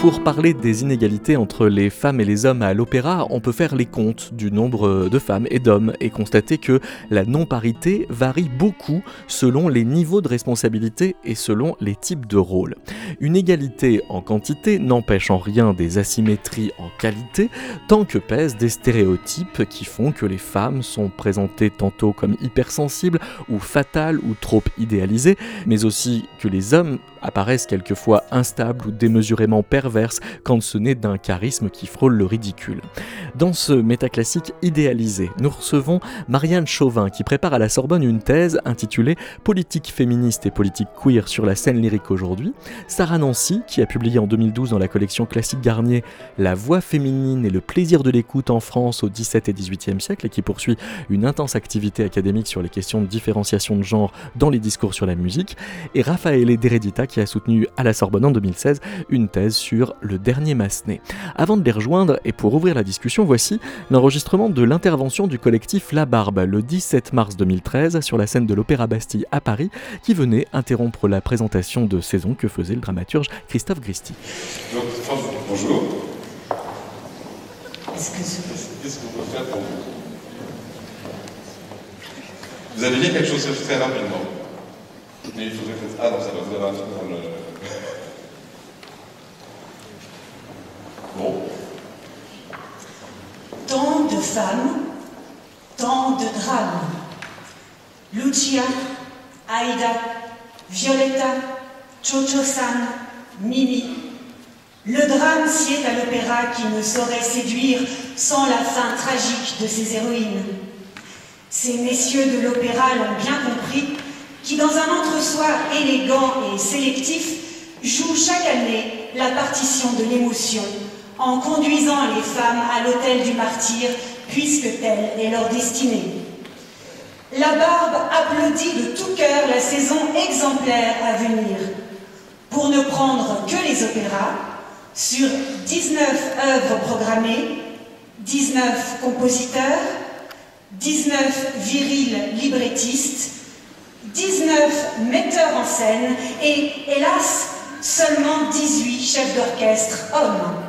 Pour parler des inégalités entre les femmes et les hommes à l'opéra, on peut faire les comptes du nombre de femmes et d'hommes et constater que la non-parité varie beaucoup selon les niveaux de responsabilité et selon les types de rôles. Une égalité en quantité n'empêche en rien des asymétries en qualité, tant que pèsent des stéréotypes qui font que les femmes sont présentées tantôt comme hypersensibles ou fatales ou trop idéalisées, mais aussi que les hommes apparaissent quelquefois instables ou démesurément perverses quand ce n'est d'un charisme qui frôle le ridicule. Dans ce métaclassique idéalisé, nous recevons Marianne Chauvin qui prépare à la Sorbonne une thèse intitulée Politique féministe et politique queer sur la scène lyrique aujourd'hui, Sarah Nancy qui a publié en 2012 dans la collection classique Garnier La voix féminine et le plaisir de l'écoute en France au XVIIe et XVIIIe siècle et qui poursuit une intense activité académique sur les questions de différenciation de genre dans les discours sur la musique, et Raphaël Deredita qui a soutenu à la Sorbonne en 2016 une thèse sur le dernier Massenet. Avant de les rejoindre et pour ouvrir la discussion, voici l'enregistrement de l'intervention du collectif La Barbe le 17 mars 2013 sur la scène de l'Opéra Bastille à Paris qui venait interrompre la présentation de saison que faisait le dramaturge Christophe Gristi. bonjour. Qu'est-ce qu'on peut faire pour vous? Vous avez dit quelque chose très rapidement. Ah non, ça. Bon. Tant de femmes, tant de drames. Lucia, Aïda, Violetta, Chocho-san, Mimi. Le drame sied à l'opéra qui ne saurait séduire sans la fin tragique de ses héroïnes. Ces messieurs de l'opéra l'ont bien compris qui, dans un entre-soi élégant et sélectif, joue chaque année la partition de l'émotion, en conduisant les femmes à l'autel du martyr, puisque telle est leur destinée. La Barbe applaudit de tout cœur la saison exemplaire à venir. Pour ne prendre que les opéras, sur 19 œuvres programmées, 19 compositeurs, 19 virils librettistes, 19 metteurs en scène et, hélas, seulement 18 chefs d'orchestre hommes.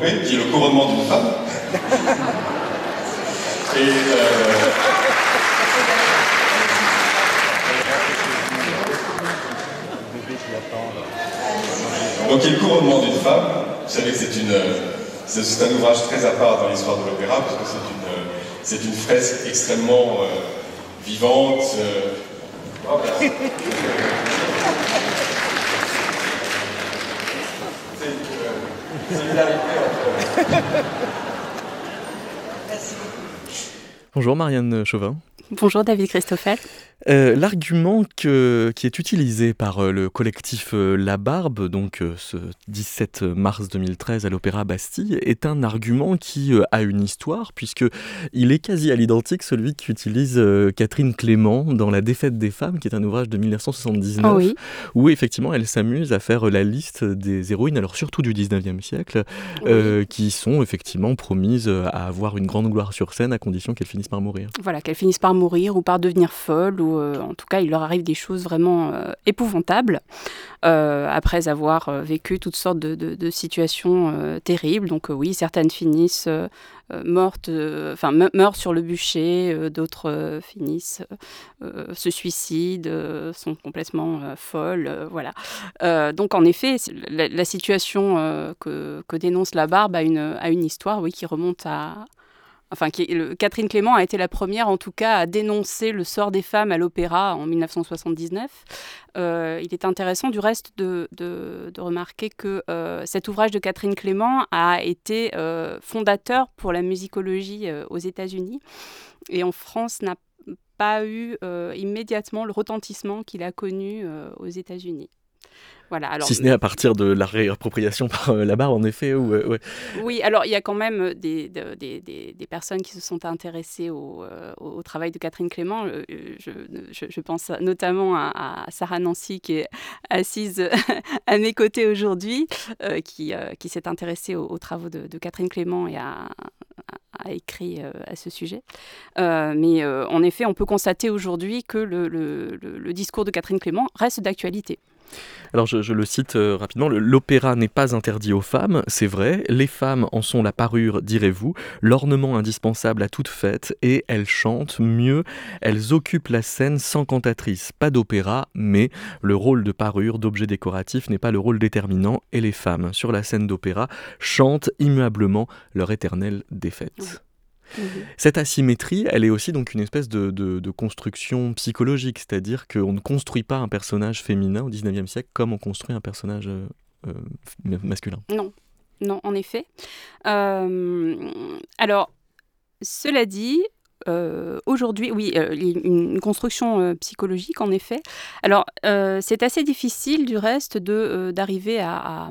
Popée, qui est le couronnement d'une femme. et euh, Donc, il le couronnement d'une femme. Vous savez que c'est un ouvrage très à part dans l'histoire de l'opéra, parce que c'est une, une, fresque extrêmement euh, vivante, euh, Bonjour Marianne Chauvin. Bonjour David Christoffel. Euh, l'argument qui est utilisé par euh, le collectif euh, La Barbe, donc ce 17 mars 2013 à l'Opéra Bastille, est un argument qui a une histoire, puisque il est quasi à l'identique celui qu'utilise Catherine Clément dans La défaite des femmes, qui est un ouvrage de 1979, où effectivement elle s'amuse à faire la liste des héroïnes, alors surtout du 19e siècle, qui sont effectivement promises à avoir une grande gloire sur scène à condition qu'elles finissent par mourir. Voilà, qu'elles finissent par mourir ou par devenir folles ou euh, en tout cas, il leur arrive des choses vraiment euh, épouvantables euh, après avoir vécu toutes sortes de, situations terribles. Donc oui, certaines finissent mortes, enfin meurent sur le bûcher, d'autres finissent, se suicident, sont complètement folles, voilà. donc en effet, la, situation que, que, dénonce la barbe a une, a une histoire, oui, qui remonte à, enfin, Catherine Clément a été la première, en tout cas, à dénoncer le sort des femmes à l'opéra en 1979. Euh, il est intéressant, du reste, de, remarquer que euh, cet ouvrage de Catherine Clément a été euh, fondateur pour la musicologie aux États-Unis et en France n'a pas eu immédiatement le retentissement qu'il a connu aux États-Unis si ce n'est à partir de la réappropriation par euh, la barre, en effet. Euh, oui, alors il y a quand même des, des, personnes qui se sont intéressées au, euh, au travail de Catherine Clément. Je, je, pense notamment à, Sarah Nancy, qui est assise à mes côtés aujourd'hui, qui, qui s'est intéressée aux, travaux de, Catherine Clément et a, a écrit à ce sujet. mais en effet, on peut constater aujourd'hui que le, le, le discours de Catherine Clément reste d'actualité. Alors je, le cite euh, rapidement, l'opéra n'est pas interdit aux femmes, c'est vrai, les femmes en sont la parure, direz-vous, l'ornement indispensable à toute fête, et elles chantent mieux, elles occupent la scène sans cantatrice, pas d'opéra, mais le rôle de parure, d'objet décoratif n'est pas le rôle déterminant, et les femmes, sur la scène d'opéra, chantent immuablement leur éternelle défaite. Mhm. Cette asymétrie, elle est aussi donc une espèce de, construction psychologique, c'est-à-dire qu'on ne construit pas un personnage féminin au XIXe siècle comme on construit un personnage euh, euh, masculin. Non, non, en effet. Euh, alors, cela dit, euh, aujourd'hui, oui, euh, une construction euh, psychologique en effet. Alors, c'est assez difficile du reste de d'arriver à,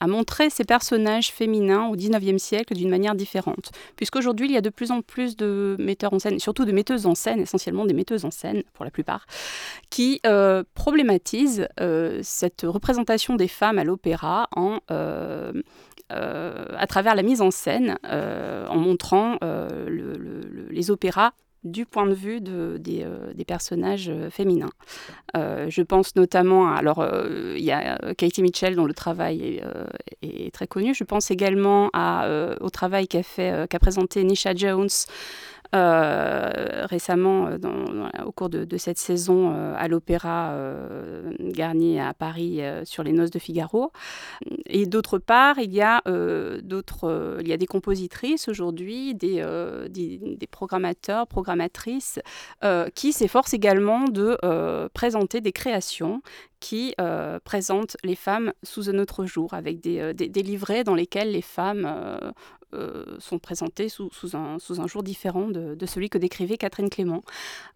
à, montrer ces personnages féminins au 19e siècle d'une manière différente, puisqu'aujourd'hui il y a de plus en plus de metteurs en scène, surtout de metteuses en scène, essentiellement des metteuses en scène pour la plupart, qui problématisent cette représentation des femmes à l'opéra en à travers la mise en scène, en montrant les opéras du point de vue de, des, euh, personnages euh, féminins. Euh, je pense notamment, à, alors il y a Katie Mitchell dont le travail est, très connu. Je pense également au travail qu'a fait, qu'a présenté Nisha Jones euh, récemment, euh, au cours de, cette saison euh, à l'Opéra Garnier à Paris sur les Noces de Figaro. Et d'autre part, il y a d'autres, il y a des compositrices aujourd'hui, des, des, programmateurs, programmatrices, qui s'efforcent également de présenter des créations qui présentent les femmes sous un autre jour, avec des, des livrets dans lesquels les femmes euh, sont présentés sous, un, jour différent de, de, celui que décrivait Catherine Clément.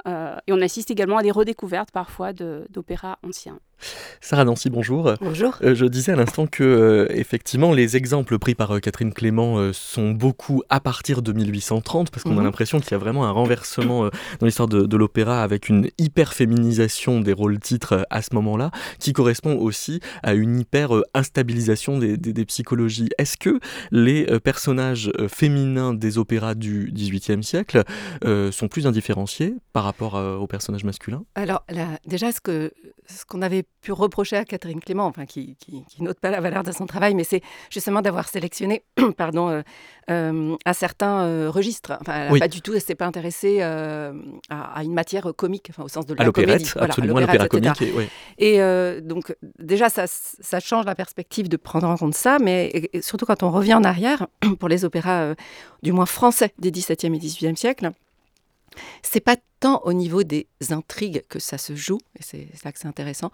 Euh, et on assiste également à des redécouvertes parfois d'opéras anciens. Sarah Nancy, bonjour. Bonjour. Euh, je disais à l'instant que euh, effectivement les exemples pris par euh, Catherine Clément sont beaucoup à partir de 1830 parce qu'on a mhm. l'impression qu'il y a vraiment un renversement dans l'histoire de, l'opéra avec une hyper féminisation des rôles titres à ce moment-là qui correspond aussi à une hyper instabilisation des, des, psychologies. Est-ce que les personnages féminins des opéras du XVIIIe siècle sont plus indifférenciés par rapport aux personnages masculins? Alors là, déjà ce ce qu'on avait pu reprocher à Catherine Clément, enfin qui, qui, note pas la valeur de son travail, mais c'est justement d'avoir sélectionné, pardon, euh, euh, un certain euh, registre. Enfin, elle n'a pas du tout, elle s'est pas intéressée à, une matière comique, enfin au sens de la comédie, absolument, l'opéra comique. Et, donc déjà, ça, ça, change la perspective de prendre en compte ça, mais surtout quand on revient en arrière pour les opéras, du moins français des XVIIe et XVIIIe siècles C'est pas tant au niveau des intrigues que ça se joue, et c'est là que c'est intéressant,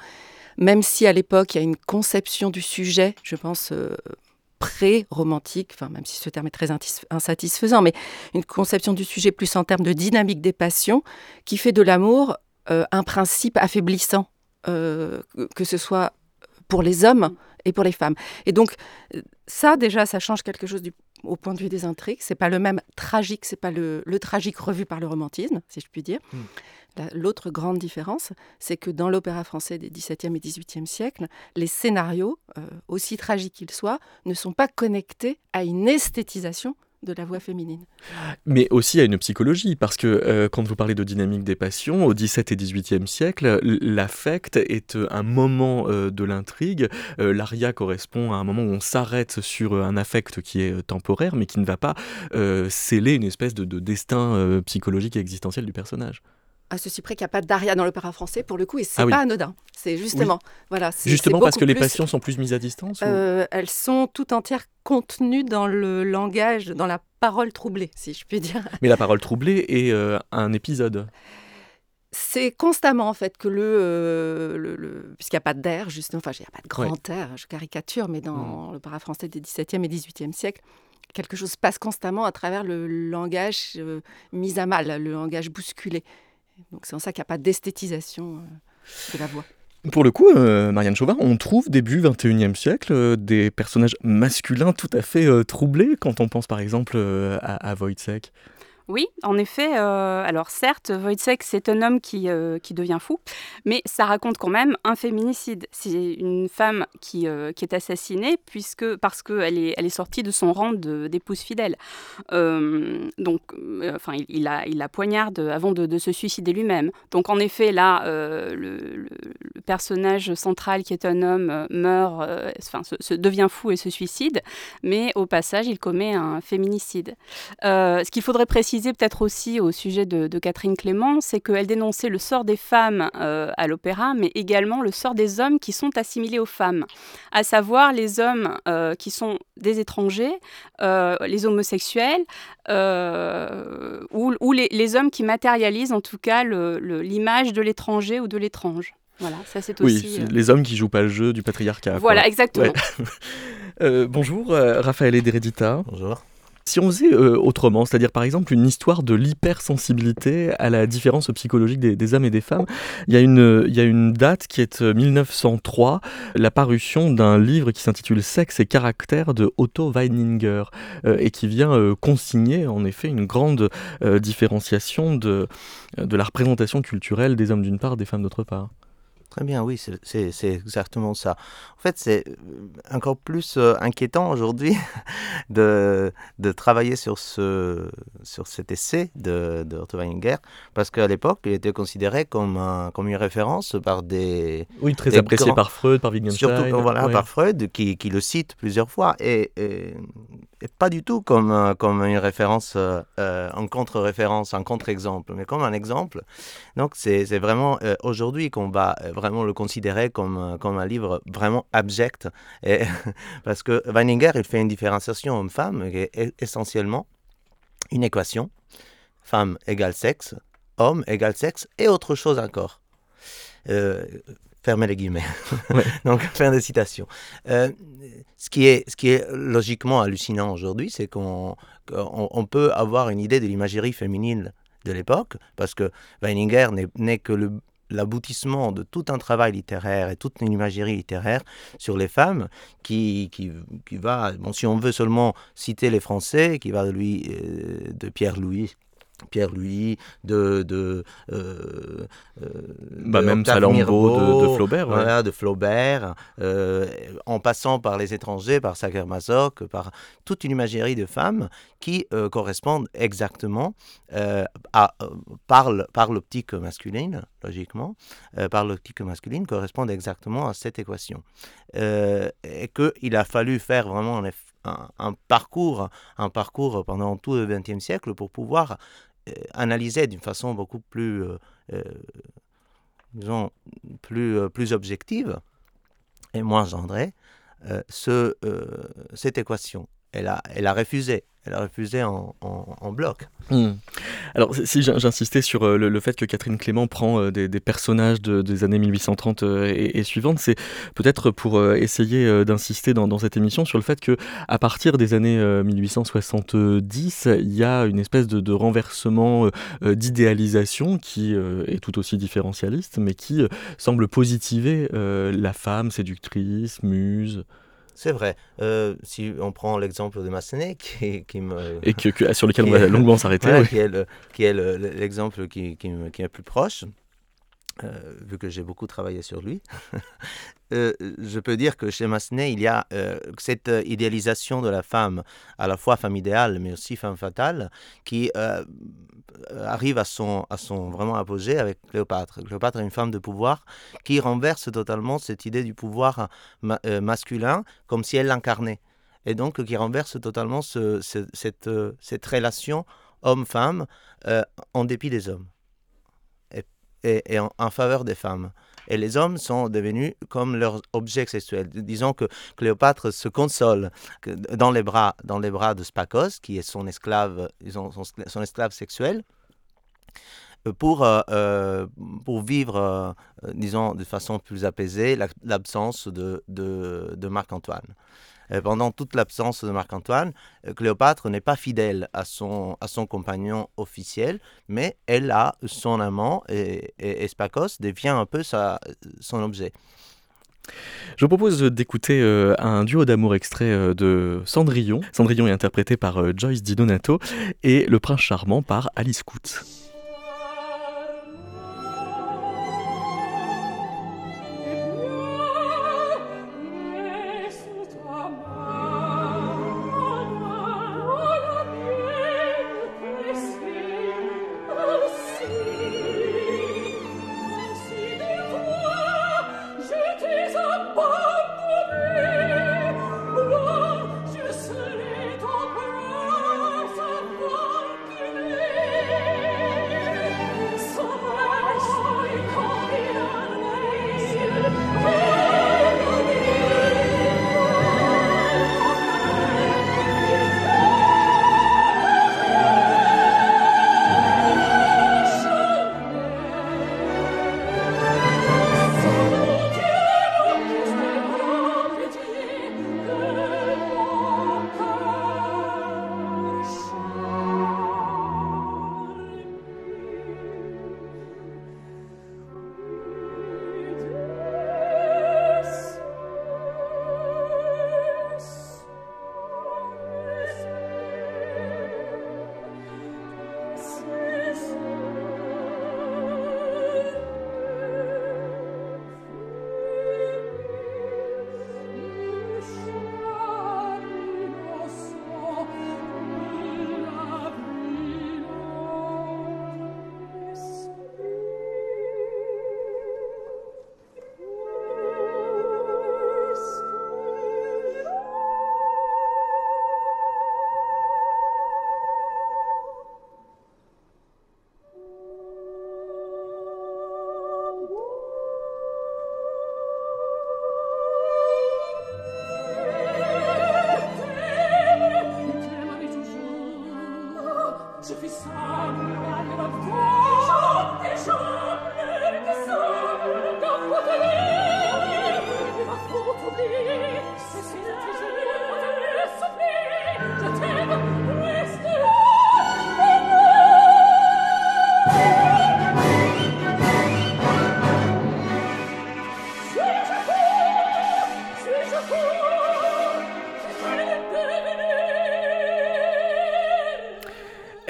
même si à l'époque il y a une conception du sujet, je pense, euh, pré-romantique, enfin, même si ce terme est très insatisfaisant, mais une conception du sujet plus en termes de dynamique des passions, qui fait de l'amour euh, un principe affaiblissant, euh, que ce soit pour les hommes et pour les femmes. Et donc, ça, déjà, ça change quelque chose du, au point de vue des intrigues. C'est pas le même tragique, c'est pas le, tragique revu par le romantisme, si je puis dire. Hmm. L'autre grande différence, c'est que dans l'opéra français des XVIIe et XVIIIe siècles, les scénarios, euh, aussi tragiques qu'ils soient, ne sont pas connectés à une esthétisation de la voix féminine. Mais aussi à une psychologie, parce que euh, quand vous parlez de dynamique des passions, au XVIIe et XVIIIe siècle, l'affect est euh, un moment euh, de l'intrigue. L'aria correspond à un moment où on s'arrête sur un affect qui est temporaire, mais qui ne va pas sceller une espèce de, de destin psychologique et existentiel du personnage à ceci près qu'il n'y a pas d'aria dans l'opéra français pour le coup et c'est ah pas anodin. C'est justement voilà. Justement parce que les passions sont plus mises à distance. Euh, elles sont tout entières contenues dans le langage, dans la parole troublée, si je puis dire. Mais la parole troublée est euh, un épisode. C'est constamment en fait que le, euh, le, puisqu'il n'y a pas d'air justement, enfin il n'y a pas de grand air, je caricature, mais dans mm. l'opéra français des 17e et 18e siècles, quelque chose passe constamment à travers le langage mis à mal, le langage bousculé. Donc c'est en ça qu'il n'y a pas d'esthétisation euh, de la voix. Pour le coup, euh, Marianne Chauvin, on trouve début 21e siècle euh, des personnages masculins tout à fait troublés quand on pense par exemple à, à. Oui, en effet. Euh, alors certes, Wojciech, c'est un homme qui, euh, qui devient fou, mais ça raconte quand même un féminicide. C'est une femme qui, euh, qui est assassinée puisque, parce qu'elle est, elle est sortie de son rang d'épouse fidèle. donc, enfin, il, a, il la poignarde avant de, se suicider lui-même. Donc en effet, là, le, personnage central qui est un homme meurt, enfin, se, devient fou et se suicide, mais au passage, il commet un féminicide. ce qu'il faudrait préciser peut-être aussi au sujet de, Catherine Clément, c'est qu'elle dénonçait le sort des femmes euh, à l'opéra, mais également le sort des hommes qui sont assimilés aux femmes, à savoir les hommes euh, qui sont des étrangers, euh, les homosexuels, ou, les, hommes qui matérialisent en tout cas l'image de l'étranger ou de l'étrange. Voilà, ça c'est aussi. Oui, les hommes qui jouent pas le jeu du patriarcat. Voilà, exactement. bonjour, Raphaël Ederedita. Bonjour. Si on faisait euh, autrement, c'est-à-dire par exemple une histoire de l'hypersensibilité à la différence psychologique des, hommes et des femmes, il y, a une, date qui est 1903, euh, la parution d'un livre qui s'intitule Sexe et caractère de Otto Weininger euh, et qui vient consigner en effet une grande différenciation de, de la représentation culturelle des hommes d'une part, des femmes d'autre part. Très bien, oui, c'est exactement ça. En fait, c'est euh, encore plus euh, inquiétant aujourd'hui de, de, travailler sur, ce, sur cet essai de, de Otto Weininger, parce qu'à l'époque, il était considéré comme, un, comme une référence par des... Oui, très apprécié par Freud, par Wittgenstein. Surtout voilà, par Freud, qui, qui, le cite plusieurs fois, et, et, pas du tout comme, comme une référence, euh, en contre-référence, un contre-exemple, mais comme un exemple. Donc, c'est vraiment aujourd'hui qu'on va vraiment le considérer comme, comme un livre vraiment abject. Parce que Weininger, il fait une différenciation homme-femme qui est essentiellement une équation. Femme égale sexe, homme égale sexe et autre chose encore. Euh, fermez les guillemets. Donc, fin de citation. Euh, ce, qui est, ce qui est logiquement hallucinant aujourd'hui, c'est qu'on on, peut avoir une idée de l'imagerie féminine de l'époque, parce que Weininger n'est que le, l'aboutissement de tout un travail littéraire et toute une imagerie littéraire sur les femmes qui, qui, qui va, bon, si on veut seulement citer les Français, qui va de, lui, euh, de Pierre Louis Pierre-Louis, de, de, euh, euh, bah même Salammbô de, Flaubert, voilà, de Flaubert, euh, en passant par les étrangers, par Sacher-Masoch, par toute une imagerie de femmes qui correspondent exactement à, par, par l'optique masculine, logiquement, par l'optique masculine, correspondent exactement à cette équation. et qu'il a fallu faire vraiment un, un, parcours, un parcours pendant tout le XXe siècle pour pouvoir euh, analyser d'une façon beaucoup plus, euh, euh, disons, plus, plus objective et moins gendrée ce, cette équation. Elle a, elle a refusé. Elle a refusé en, en, bloc. Hmm. Alors, si j'insistais sur euh, le, fait que Catherine Clément prend euh, des, personnages des années 1830 euh, et, suivantes, c'est peut-être pour essayer d'insister dans, cette émission sur le fait que à partir des années 1870, il y a une espèce de, de renversement d'idéalisation qui est tout aussi différentialiste, mais qui semble positiver la femme séductrice, muse. C'est vrai. Euh, si on prend l'exemple de Massenet, qui, qui me... Et que, sur lequel on va longuement s'arrêter. Qui est l'exemple qui, qui, qui, est plus proche. Euh, vu que j'ai beaucoup travaillé sur lui, euh, je peux dire que chez Massenet, il y a euh, cette idéalisation de la femme, à la fois femme idéale, mais aussi femme fatale, qui arrive à son, à son vraiment apogée avec Cléopâtre. Cléopâtre est une femme de pouvoir qui renverse totalement cette idée du pouvoir masculin comme si elle l'incarnait. Et donc qui renverse totalement ce, cette, cette relation homme-femme en dépit des hommes et, en, faveur des femmes. Et les hommes sont devenus comme leurs objets sexuels. Disons que Cléopâtre se console dans les bras, dans les bras de Spacos, qui est son esclave, son, esclave sexuel, pour, euh, euh, pour vivre, euh, disons, de façon plus apaisée, l'absence de, de Marc-Antoine. Euh, pendant toute l'absence de Marc-Antoine, euh, Cléopâtre n'est pas fidèle à son, à son compagnon officiel, mais elle a son amant et, et, devient un peu sa, son objet. Je vous propose d'écouter euh, un duo d'amour extrait de Cendrillon. Cendrillon est interprété par Joyce Di Donato et Le Prince Charmant par Alice Coutts.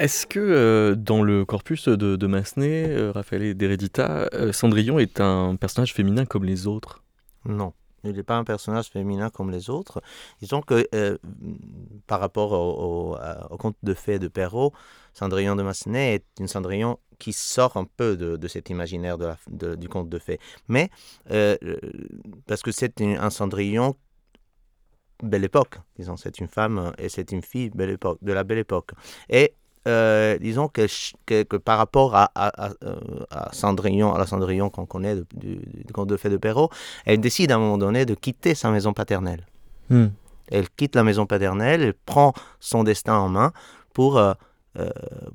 Est-ce que euh, dans le corpus de, Massenet, euh, Raphaël d'Heredita, euh, Cendrillon est un personnage féminin comme les autres? Non. Il n'est pas un personnage féminin comme les autres. Disons que par rapport au, conte de fées de Perrault, Cendrillon de Massenet est une Cendrillon qui sort un peu de, cet imaginaire du conte de fées. Mais parce que c'est un Cendrillon belle époque, disons, c'est une femme et c'est une fille belle époque, de la belle époque. Et euh, disons que, que, par rapport à, à, euh, à, Cendrillon, à la Cendrillon qu'on connaît du, conte de fées de Perrault, elle décide à un moment donné de quitter sa maison paternelle. Hmm. Elle quitte la maison paternelle, elle prend son destin en main pour,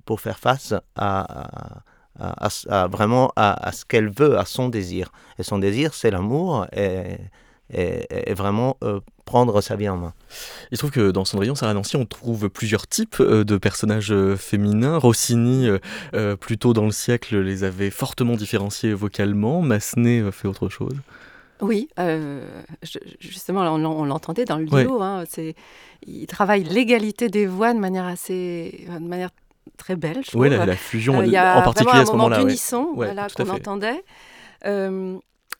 pour faire face à, à, vraiment à, ce qu'elle veut, à son désir. Et son désir, c'est l'amour et, et, vraiment euh, prendre sa vie en main. Il se trouve que dans Cendrillon, Sarah Nancy, on trouve plusieurs types euh, de personnages euh, féminins. Rossini, plus tôt dans le siècle, les avait fortement différenciés vocalement. Massenet fait autre chose. Oui, justement, on, l'entendait dans le duo. Hein, il travaille l'égalité des voix de manière assez, de manière très belle. Oui, la, fusion, il y a en particulier à ce moment-là. d'unisson voilà, qu'on entendait.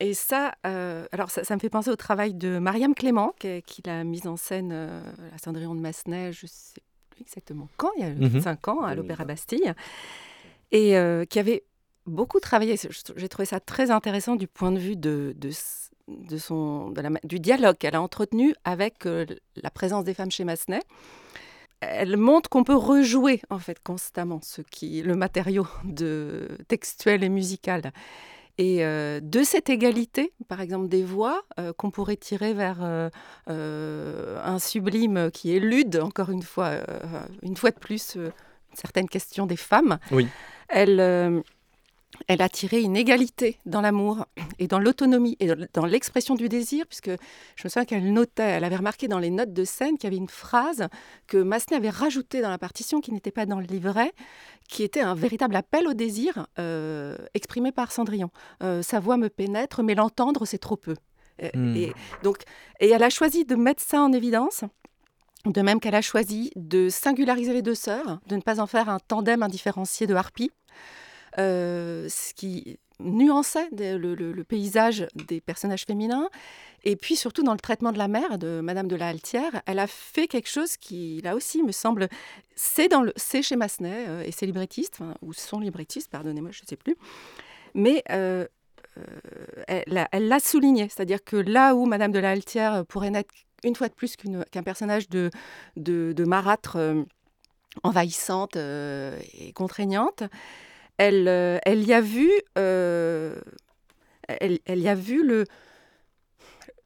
Et ça, euh, alors ça, me fait penser au travail de Mariam Clément, qui, l'a mise en scène euh, à Cendrillon de Massenet, je ne sais plus exactement quand, il y a mmh cinq ans, à l'Opéra Bastille, et euh, qui avait beaucoup travaillé. J'ai trouvé ça très intéressant du point de vue de, de, son, de la, du dialogue qu'elle a entretenu avec la présence des femmes chez Massenet. Elle montre qu'on peut rejouer en fait constamment ce qui le matériau de textuel et musical et euh, de cette égalité, par exemple des voix, euh, qu'on pourrait tirer vers euh, un sublime qui élude, encore une fois, une fois de plus, certaines questions des femmes, oui. elle, elle a tiré une égalité dans l'amour et dans l'autonomie et dans l'expression du désir, puisque je me souviens qu'elle notait, elle avait remarqué dans les notes de scène qu'il y avait une phrase que Massenet avait rajoutée dans la partition qui n'était pas dans le livret, qui était un véritable appel au désir euh, exprimé par Cendrillon. Euh, sa voix me pénètre, mais l'entendre, c'est trop peu. Hmm. Et, donc, et elle a choisi de mettre ça en évidence. De même qu'elle a choisi de singulariser les deux sœurs, de ne pas en faire un tandem indifférencié de harpies, ce qui nuançait le, paysage des personnages féminins. Et puis surtout dans le traitement de la mère de Madame de la Haltière, elle a fait quelque chose qui, là aussi, me semble, c'est dans le, c'est chez Massenet euh, et ses librettistes, ou son librettiste, pardonnez-moi, je ne sais plus. Mais euh, elle, l'a souligné, c'est-à-dire que là où Madame de la Haltière pourrait n'être une fois de plus qu'un personnage de, de, de marâtre envahissante et contraignante, elle, euh, elle y a vu, euh, elle, elle, y a vu le,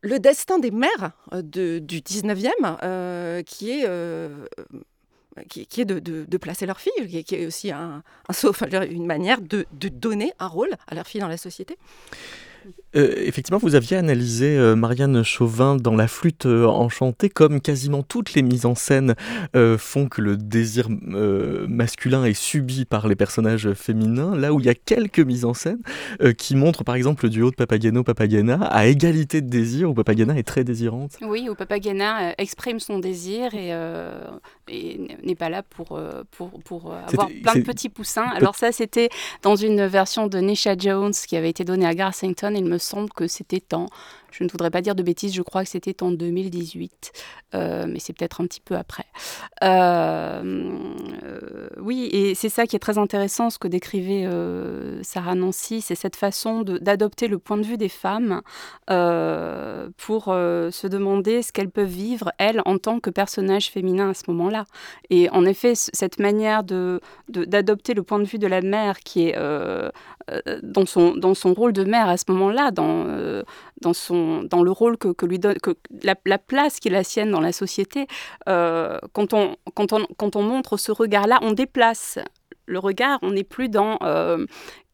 le destin des mères euh, du 19e, qui est, qui, est de, de, placer leurs filles, qui est, aussi un, un, une manière de, de donner un rôle à leurs filles dans la société. Euh, effectivement, vous aviez analysé euh, Marianne Chauvin dans La flûte euh, enchantée, comme quasiment toutes les mises en scène font que le désir masculin est subi par les personnages féminins, là où il y a quelques mises en scène qui montrent par exemple le duo de Papageno-Papagena à égalité de désir, où Papagena est très désirante. Oui, où Papagena exprime son désir et, n'est pas là pour, pour, pour avoir plein de petits poussins. Alors ça, c'était dans une version de Nisha Jones qui avait été donnée à Il me semble que c'était en je ne voudrais pas dire de bêtises, je crois que c'était en 2018, euh, mais c'est peut-être un petit peu après. Euh, euh, oui, et c'est ça qui est très intéressant, ce que décrivait Sarah Nancy, c'est cette façon d'adopter le point de vue des femmes pour se demander ce qu'elles peuvent vivre, elles, en tant que personnages féminins à ce moment-là. Et en effet, cette manière d'adopter le point de vue de la mère qui est dans, son, dans son rôle de mère à ce moment-là, dans, dans son dans le rôle que, lui donne, que la, place qui est la sienne dans la société, euh, quand, on, quand, on, quand on montre ce regard-là, on déplace le regard, on n'est plus dans euh,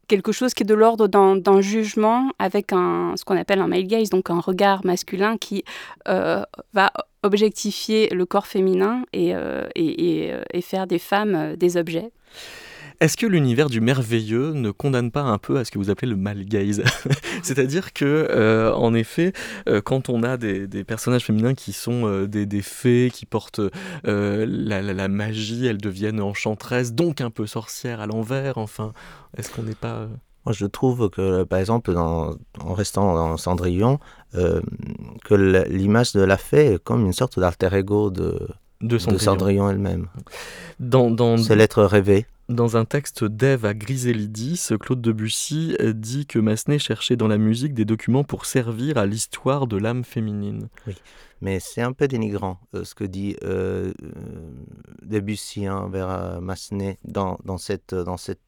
quelque chose qui est de l'ordre d'un jugement avec un, ce qu'on appelle un male gaze, donc un regard masculin qui euh, va objectifier le corps féminin et, et, et faire des femmes des objets. Est-ce que l'univers du merveilleux ne condamne pas un peu à ce que vous appelez le mal gaze C'est-à-dire que, euh, en effet, euh, quand on a des, personnages féminins qui sont euh, des, fées, qui portent la, magie, elles deviennent enchantresses, donc un peu sorcières à l'envers, enfin, est-ce qu'on n'est pas... Moi, je trouve que, par exemple, en restant dans Cendrillon, que l'image de la fée est comme une sorte d'alter ego de, de, Cendrillon elle-même. Dans, C'est l'être rêvé. Dans un texte d'Ève à Griselidis, Claude Debussy dit que Massenet cherchait dans la musique des documents pour servir à l'histoire de l'âme féminine. Mais c'est un peu dénigrant euh, ce que dit euh, euh Debussy envers hein, Massenet dans, dans cette, dans cette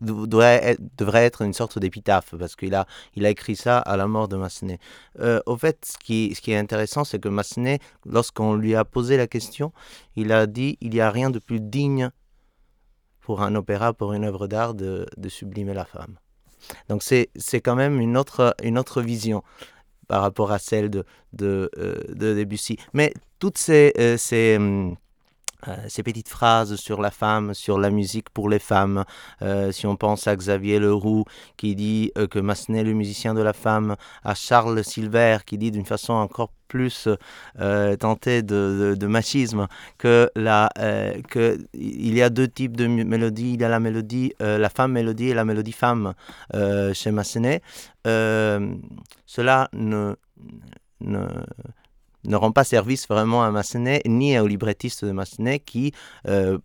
devrait être, devrait être une sorte d'épitaphe parce qu'il a, il a écrit ça à la mort de Massenet. au fait, ce qui, ce qui est intéressant, c'est que Massenet, lorsqu'on lui a posé la question, il a dit il n'y a rien de plus digne pour un opéra, pour une œuvre d'art, de, sublimer la femme. Donc c'est quand même une autre, une autre vision par rapport à celle de, de, euh, de Debussy. Mais toutes ces, euh, hum, euh, ces petites phrases sur la femme, sur la musique pour les femmes. Euh, si on pense à Xavier Leroux qui dit euh, que Massenet le musicien de la femme, à Charles Silver qui dit d'une façon encore plus tentée de, machisme que la que il y a deux types de mélodies il y a la mélodie la femme mélodie et la mélodie femme chez Massenet cela ne ne rend pas service vraiment à Massenet ni aux librettistes de Massenet qui, euh,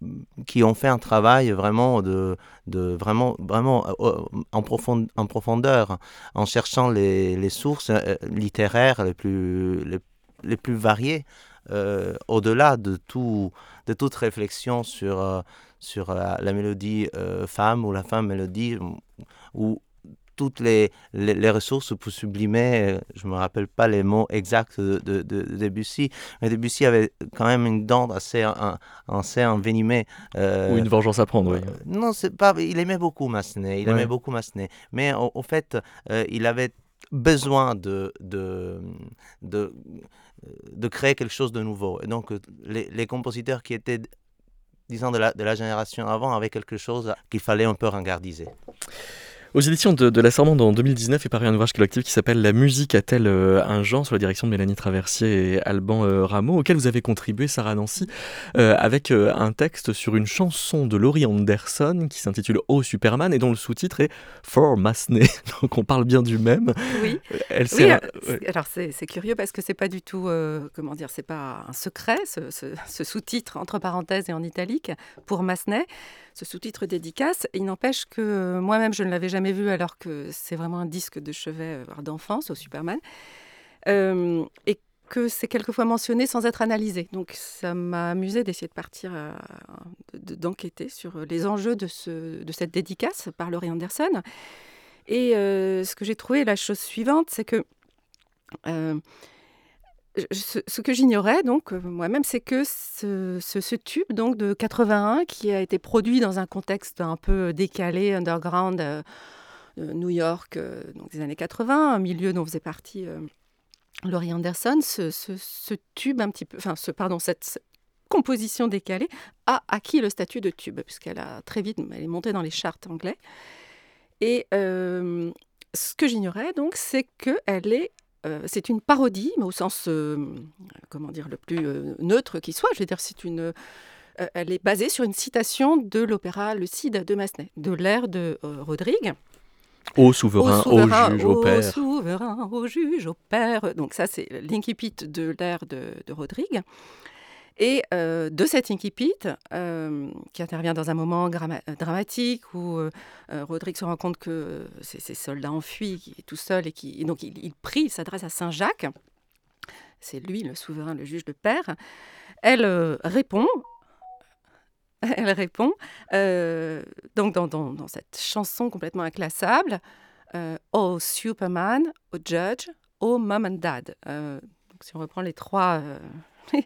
qui ont fait un travail vraiment, de, vraiment, vraiment euh, en, profond, en profondeur en cherchant les, sources euh, littéraires les plus, les, plus variées. au-delà de, tout, de toute réflexion sur, sur la, la mélodie femme ou la femme mélodie, ou toutes les, les, ressources pour sublimer, euh, je ne me rappelle pas les mots exacts de, de, Debussy, mais Debussy avait quand même une dent assez, un, assez envenimée. Euh, Ou une vengeance à prendre, oui. Euh, non, c'est pas, il aimait beaucoup Massenet, il aimait beaucoup Massenet, mais au, fait, il avait besoin de, de, de, de, créer quelque chose de nouveau. Et donc, les, les compositeurs qui étaient disons, de la, de la génération avant avaient quelque chose qu'il fallait un peu ringardiser. Aux éditions de, de la Sormande en 2019 est paru un ouvrage collectif qui s'appelle La musique a-t-elle euh, un genre sur la direction de Mélanie Traversier et Alban euh, Rameau, auquel vous avez contribué, Sarah Nancy, euh, avec un texte sur une chanson de Laurie Anderson qui s'intitule Oh Superman et dont le sous-titre est For Massenet. Donc on parle bien du même. Oui. Elle oui alors c'est curieux parce que c'est pas du tout, comment dire, c'est pas un secret ce, ce, ce sous-titre entre parenthèses et en italique pour Massenet ce sous-titre dédicace. Il n'empêche que euh, moi-même, je ne l'avais jamais vu alors que c'est vraiment un disque de chevet euh, d'enfance au Superman. Euh, et que c'est quelquefois mentionné sans être analysé. Donc ça m'a amusé d'essayer de partir, d'enquêter sur les enjeux de, ce, de cette dédicace par Laurie Anderson. Et ce que j'ai trouvé, la chose suivante, c'est que ce, que j'ignorais donc euh, moi-même, c'est que ce, tube donc de 81 qui a été produit dans un contexte un peu décalé, underground, euh, New York, euh, donc des années 80, un milieu dont faisait partie Laurie Anderson, ce, tube un petit peu, enfin, ce, pardon, cette, composition décalée a acquis le statut de tube puisqu'elle a très vite, elle est montée dans les charts anglais. Et ce que j'ignorais donc, c'est qu'elle est euh, c'est une parodie, mais au sens, euh, comment dire, le plus euh, neutre qui soit. Je veux dire, c'est une, elle est basée sur une citation de l'opéra Le Cid de Massenet, de l'air de Rodrigue. Au souverain, au, juge, au, père. Au souverain, au juge, au père. Donc ça, c'est l'incipit de l'air de, de Rodrigue. Et euh, de cet incipit, euh, qui intervient dans un moment dramatique où euh, Rodrigue se rend compte que ses soldats enfuis, qui est tout seul, et, qui, donc il, prie, il s'adresse à Saint Jacques, c'est lui le souverain, le juge, de père, elle répond, elle répond, donc dans, dans, cette chanson complètement inclassable, Oh Superman, Oh Judge, Oh Mom and Dad. donc si on reprend les trois...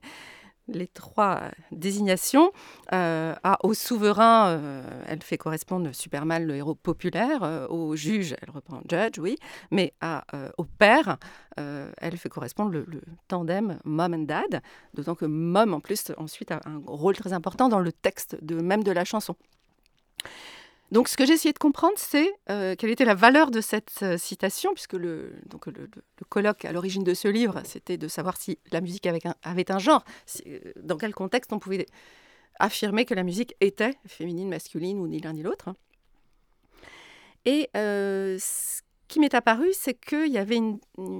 les trois désignations. Euh, au souverain, euh, elle fait correspondre super mal le héros populaire. Euh, au juge, elle reprend judge, oui. Mais à, au père, elle fait correspondre le, tandem mom and dad. D'autant que mom, en plus, ensuite, a un rôle très important dans le texte de, même de la chanson. Donc, ce que j'ai essayé de comprendre, c'est euh, quelle était la valeur de cette euh, citation, puisque le, donc le, colloque à l'origine de ce livre, c'était de savoir si la musique avait un, genre, euh, dans quel contexte on pouvait affirmer que la musique était féminine, masculine ou ni l'un ni l'autre. Et ce qui m'est apparu, c'est qu'il y avait une,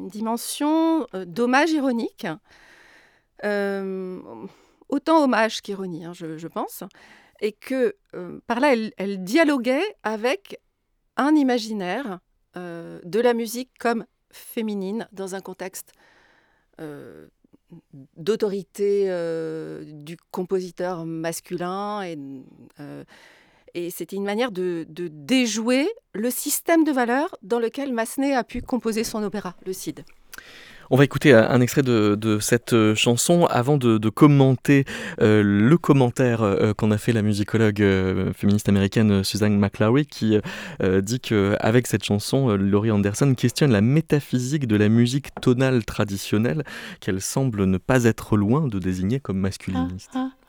dimension d'hommage ironique, autant hommage qu'ironie, hein, je, pense et que par là, elle, dialoguait avec un imaginaire de la musique comme féminine dans un contexte d'autorité du compositeur masculin et c'était une manière de, déjouer le système de valeurs dans lequel Massenet a pu composer son opéra, le Cid. On va écouter un extrait de, cette euh, chanson avant de, commenter euh, le commentaire euh, qu'en a fait la musicologue féministe américaine Suzanne McLaury qui dit qu'avec cette chanson, Laurie Anderson questionne la métaphysique de la musique tonale traditionnelle qu'elle semble ne pas être loin de désigner comme masculiniste. Ah, ah, ah,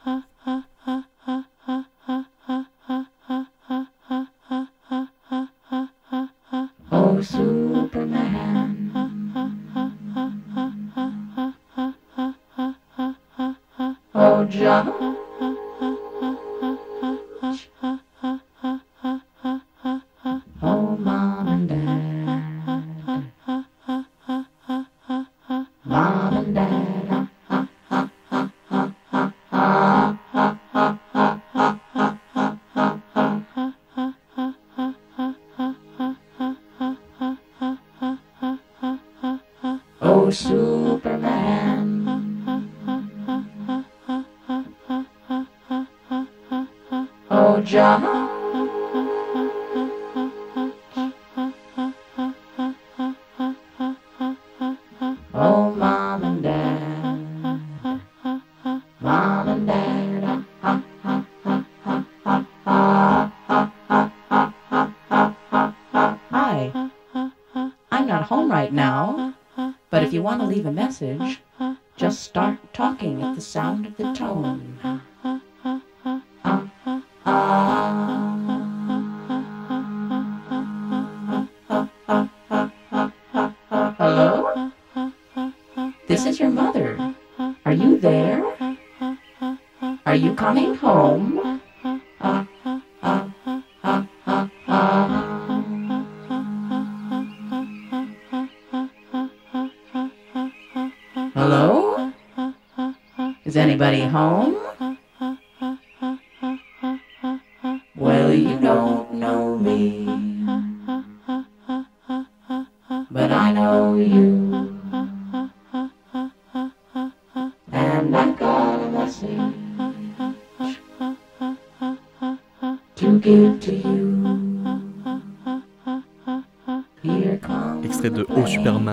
Extrait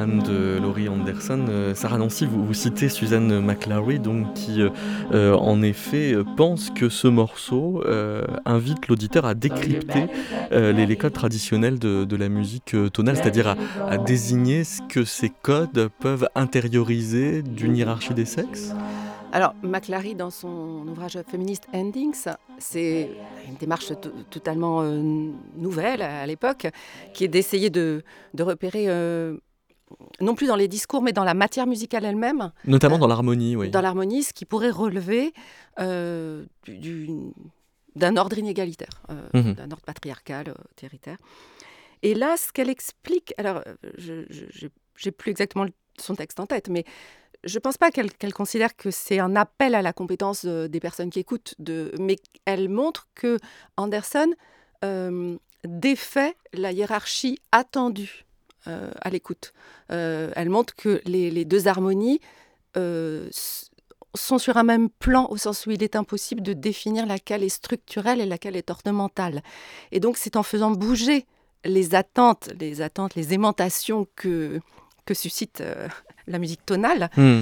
De Laurie Anderson. Euh, Sarah Nancy, vous, citez Suzanne McLaury, donc, qui euh, euh, en effet pense que ce morceau invite l'auditeur à décrypter les, codes traditionnels de, la musique tonale, c'est-à-dire à, désigner ce que ces codes peuvent intérioriser d'une hiérarchie des sexes alors, McLary, dans son ouvrage féministe Endings, c'est une démarche totalement nouvelle à, l'époque, qui est d'essayer de, repérer, non plus dans les discours, mais dans la matière musicale elle-même. Notamment dans l'harmonie, oui. Dans l'harmonie, ce qui pourrait relever euh, d'un ordre inégalitaire, mmh d'un ordre patriarcal, autoritaire. Et là, ce qu'elle explique, alors, je n'ai plus exactement son texte en tête, mais je ne pense pas qu'elle considère que c'est un appel à la compétence euh, des personnes qui écoutent, de, mais elle montre que Anderson euh, défait la hiérarchie attendue euh, à l'écoute. elle montre que les, deux harmonies sont sur un même plan au sens où il est impossible de définir laquelle est structurelle et laquelle est ornementale. Et donc c'est en faisant bouger les attentes, les attentes, les aimantations que, que suscite la musique tonale, hmm.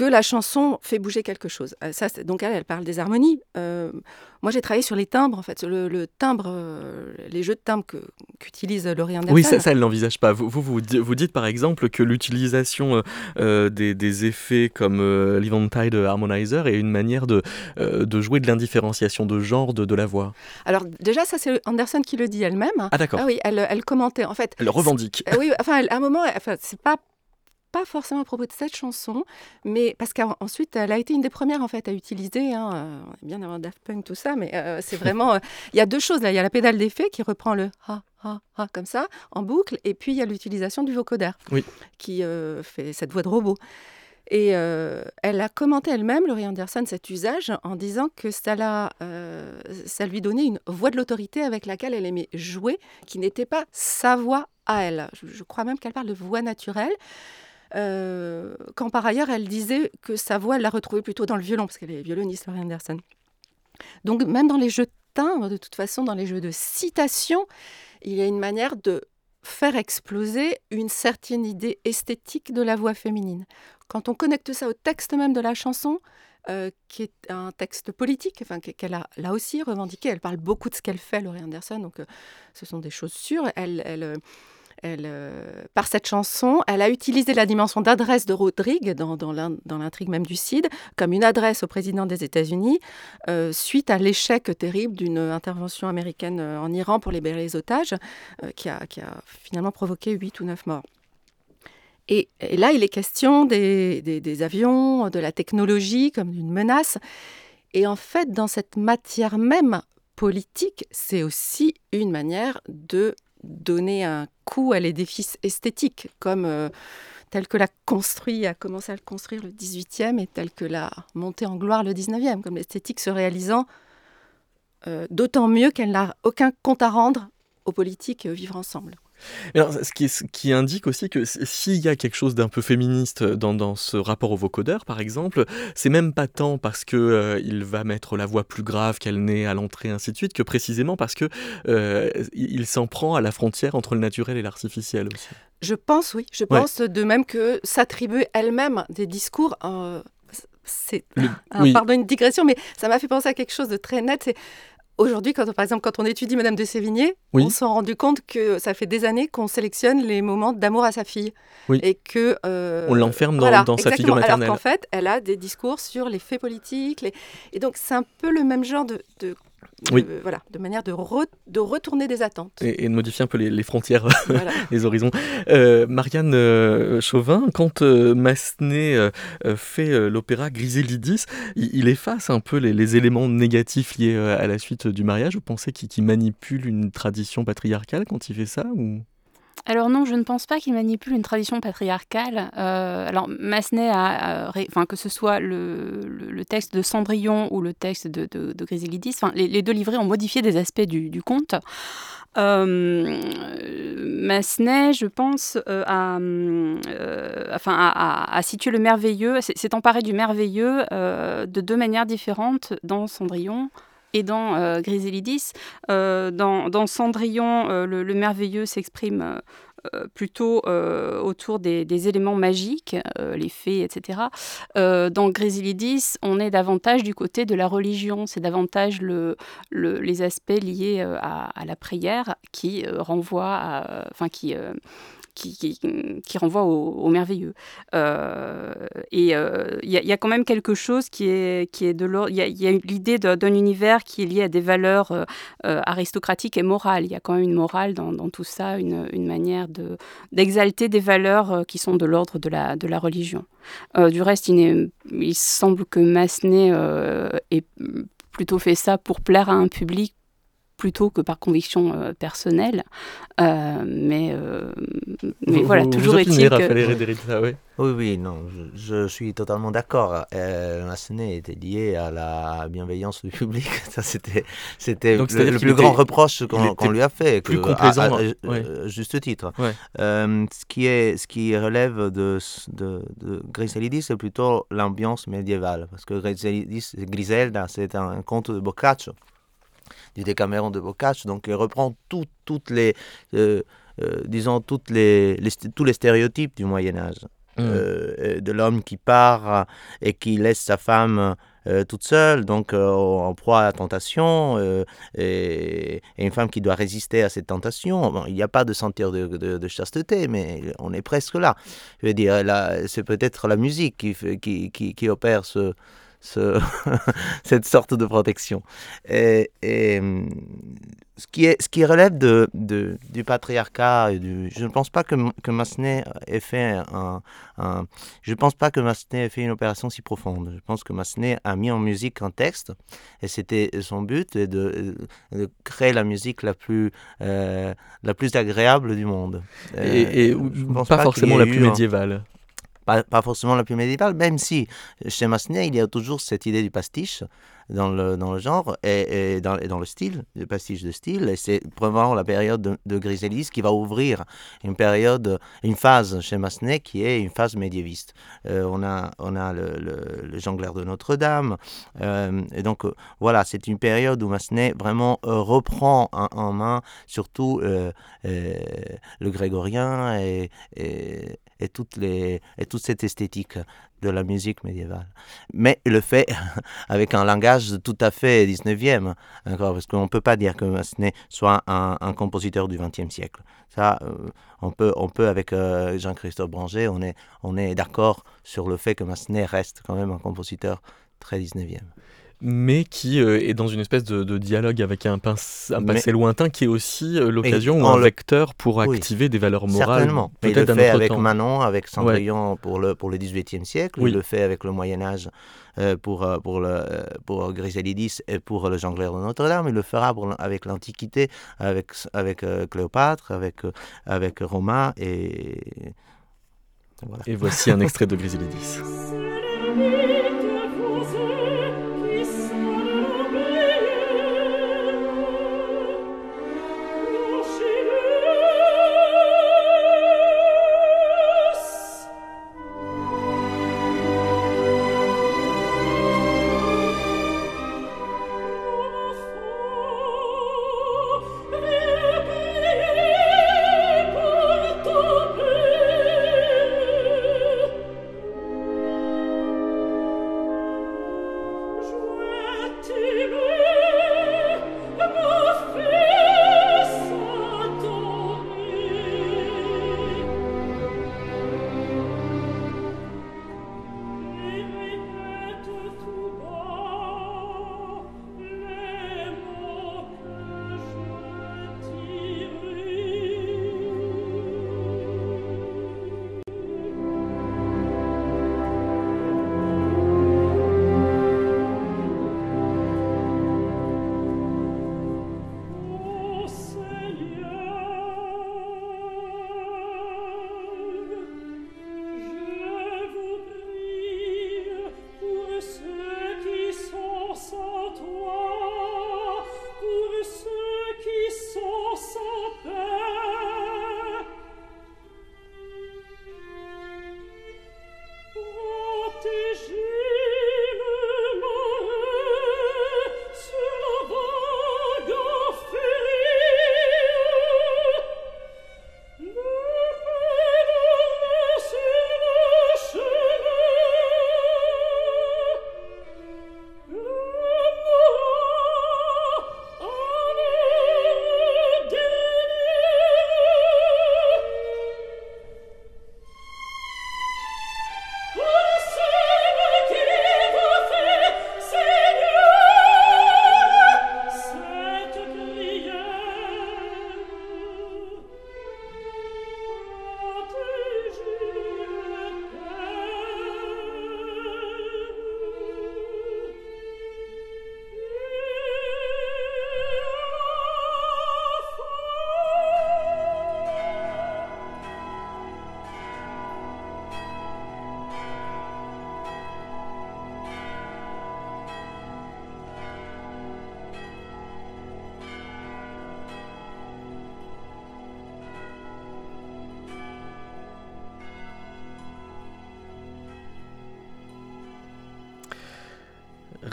Que la chanson fait bouger quelque chose. Euh, ça, donc elle, elle parle des harmonies. Euh, moi, j'ai travaillé sur les timbres, en fait, le, timbre, euh, les jeux de timbres qu'utilise Laurie Anderson. Oui, ça, ça elle l'envisage pas. Vous, vous, vous, dites par exemple que l'utilisation des, effets comme l'Eventide Harmonizer est une manière de, de jouer de l'indifférenciation de genre de, de, la voix. Alors déjà, ça c'est Anderson qui le dit elle-même. Ah d'accord. Ah oui, elle, elle commentait en fait. Elle revendique. oui, enfin, à un moment, enfin, c'est pas pas forcément à propos de cette chanson, mais parce qu'ensuite, elle a été une des premières en fait à utiliser, hein, euh, bien avant Daft Punk, tout ça, mais euh, c'est vraiment. Euh, il y a deux choses là. Il y a la pédale d'effet qui reprend le ha, ha, ha comme ça, en boucle, et puis il y a l'utilisation du vocoder oui. qui fait cette voix de robot. Et elle a commenté elle-même, Laurie Anderson, cet usage en disant que ça, ça lui donnait une voix de l'autorité avec laquelle elle aimait jouer, qui n'était pas sa voix à elle. Je, crois même qu'elle parle de voix naturelle. Euh, quand par ailleurs elle disait que sa voix, elle l'a retrouvée plutôt dans le violon, parce qu'elle est violoniste, Laurie Anderson. Donc même dans les jeux de timbre, de toute façon, dans les jeux de citation, il y a une manière de faire exploser une certaine idée esthétique de la voix féminine. Quand on connecte ça au texte même de la chanson, euh, qui est un texte politique, enfin, qu'elle a là aussi revendiqué, elle parle beaucoup de ce qu'elle fait, Laurie Anderson, donc euh, ce sont des choses sûres. Elle, euh, par cette chanson, elle a utilisé la dimension d'adresse de Rodrigue dans, l'intrigue même du CID comme une adresse au président des États-Unis euh, suite à l'échec terrible d'une intervention américaine euh, en Iran pour libérer les otages qui, a, finalement provoqué 8 ou 9 morts. Et, là, il est question des, des avions, de la technologie comme d'une menace. Et en fait, dans cette matière même politique, c'est aussi une manière de donner un coup à l'édifice esthétique, comme euh, tel que l'a construit, a commencé à le construire le 18e et tel que l'a monté en gloire le 19e, comme l'esthétique se réalisant euh, d'autant mieux qu'elle n'a aucun compte à rendre aux politiques euh, vivre ensemble. Alors, ce, qui, qui, indique aussi que s'il y a quelque chose d'un peu féministe dans, dans, ce rapport au vocodeur, par exemple, c'est même pas tant parce que euh, il va mettre la voix plus grave qu'elle n'est à l'entrée, ainsi de suite, que précisément parce que euh, il s'en prend à la frontière entre le naturel et l'artificiel aussi. Je pense, oui. Je pense de même que s'attribuer elle-même des discours. Euh, c'est, pardon, une digression, mais ça m'a fait penser à quelque chose de très net. C'est Aujourd'hui, quand, par exemple, quand on étudie Madame de Sévigné, on s'est rendu compte que ça fait des années qu'on sélectionne les moments d'amour à sa fille. Et que. Euh, on l'enferme dans, sa figure maternelle. Alors qu'en fait, elle a des discours sur les faits politiques. Et donc, c'est un peu le même genre de oui. voilà, de manière de, de retourner des attentes. Et, de modifier un peu les, frontières, les horizons. Euh, Marianne euh, Chauvin, quand euh, Massenet fait l'opéra Griselidis, il, il, efface un peu les, éléments négatifs liés à la suite du mariage? Vous pensez qu'il manipule une tradition patriarcale quand il fait ça ou? Alors non, je ne pense pas qu'il manipule une tradition patriarcale. Euh, alors Massenet a, que ce soit le, texte de Cendrillon ou le texte de, de, les, deux livrets ont modifié des aspects du, conte. Euh, Massenet, je pense, euh, a, situé le merveilleux, s'est emparé du merveilleux de deux manières différentes dans Cendrillon et dans euh, Griselidis. Euh, dans, Cendrillon, euh, le, merveilleux s'exprime plutôt autour des, éléments magiques, les fées, etc. dans Griselidis, on est davantage du côté de la religion, c'est davantage le, les aspects liés à, la prière qui renvoient enfin qui qui, renvoie au, merveilleux. Euh, et il euh, y, a quand même quelque chose qui est, qui est de l'ordre. Il y a, l'idée d'un univers qui est lié à des valeurs euh, aristocratiques et morales. Il y a quand même une morale dans, tout ça, une, une manière d'exalter des valeurs qui sont de l'ordre de la, de la religion. du reste, il, il, semble que Massenet ait plutôt fait ça pour plaire à un public plutôt que par conviction euh, personnelle. Euh, mais, euh, mais voilà, toujours est-il que... oui. oui, oui, non, je, suis totalement d'accord. Euh, Massenet était lié à la bienveillance du public. Ça, c'était, c'était le, plus grand reproche qu'on, lui a fait. Plus que, complaisant. À, juste titre. ce, qui est, ce qui relève de, de, de Griselidis, c'est plutôt l'ambiance médiévale. Parce que Griselidis, Griselda, c'est un conte de Boccaccio du Décameron de Boccaccio. Donc, il reprend toutes les, euh, euh, disons, toutes les, tous les stéréotypes du Moyen Âge. Mmh. Euh, de l'homme qui part et qui laisse sa femme toute seule, donc en proie à la tentation, et, une femme qui doit résister à cette tentation. il n'y a pas de sentir de, de, chasteté, mais on est presque là. Je veux dire, c'est peut-être la musique qui, qui, qui, qui opère ce, cette sorte de protection. Et, ce, qui est, ce qui relève de, du patriarcat, du, je ne pense pas que, que Massenet ait fait un, je pense pas que Massenet ait fait une opération si profonde. Je pense que Massenet a mis en musique un texte, et c'était son but de, de, créer la musique la plus, euh, la plus agréable du monde. Et, et pas, forcément la plus médiévale. Pas, forcément la plus médiévale, même si chez Massenet, il y a toujours cette idée du pastiche dans le, dans le genre et, dans, dans le style, le pastiche de style. Et c'est vraiment la période de, de Griselis qui va ouvrir une période, une phase chez Massenet qui est une phase médiéviste. Euh, on a, on a le, le, le jongleur de Notre-Dame. Euh, et donc, euh, voilà, c'est une période où Massenet vraiment reprend en, main surtout le grégorien et, et, toutes les, et toute cette esthétique de la musique médiévale. Mais le fait avec un langage tout à fait 19e, encore, parce qu'on ne peut pas dire que Massenet soit un, un compositeur du 20e siècle. Ça, euh, on, peut, on peut, avec euh, Jean-Christophe Branger, on est, on est d'accord sur le fait que Massenet reste quand même un compositeur très 19e mais qui euh, est dans une espèce de, de dialogue avec un, passé mais, lointain qui est aussi euh, l'occasion ou un le... vecteur pour oui, activer des valeurs morales. Certainement. il le fait avec temps. Manon, avec Cendrillon ouais. pour, le, pour le XVIIIe siècle, oui. il le fait avec le Moyen-Âge euh, pour, pour, le, pour Griselidis et pour le jongleur de Notre-Dame, il le fera pour, avec l'Antiquité, avec, avec Cléopâtre, avec, avec Romain et... Voilà. Et voici un extrait de Griselidis.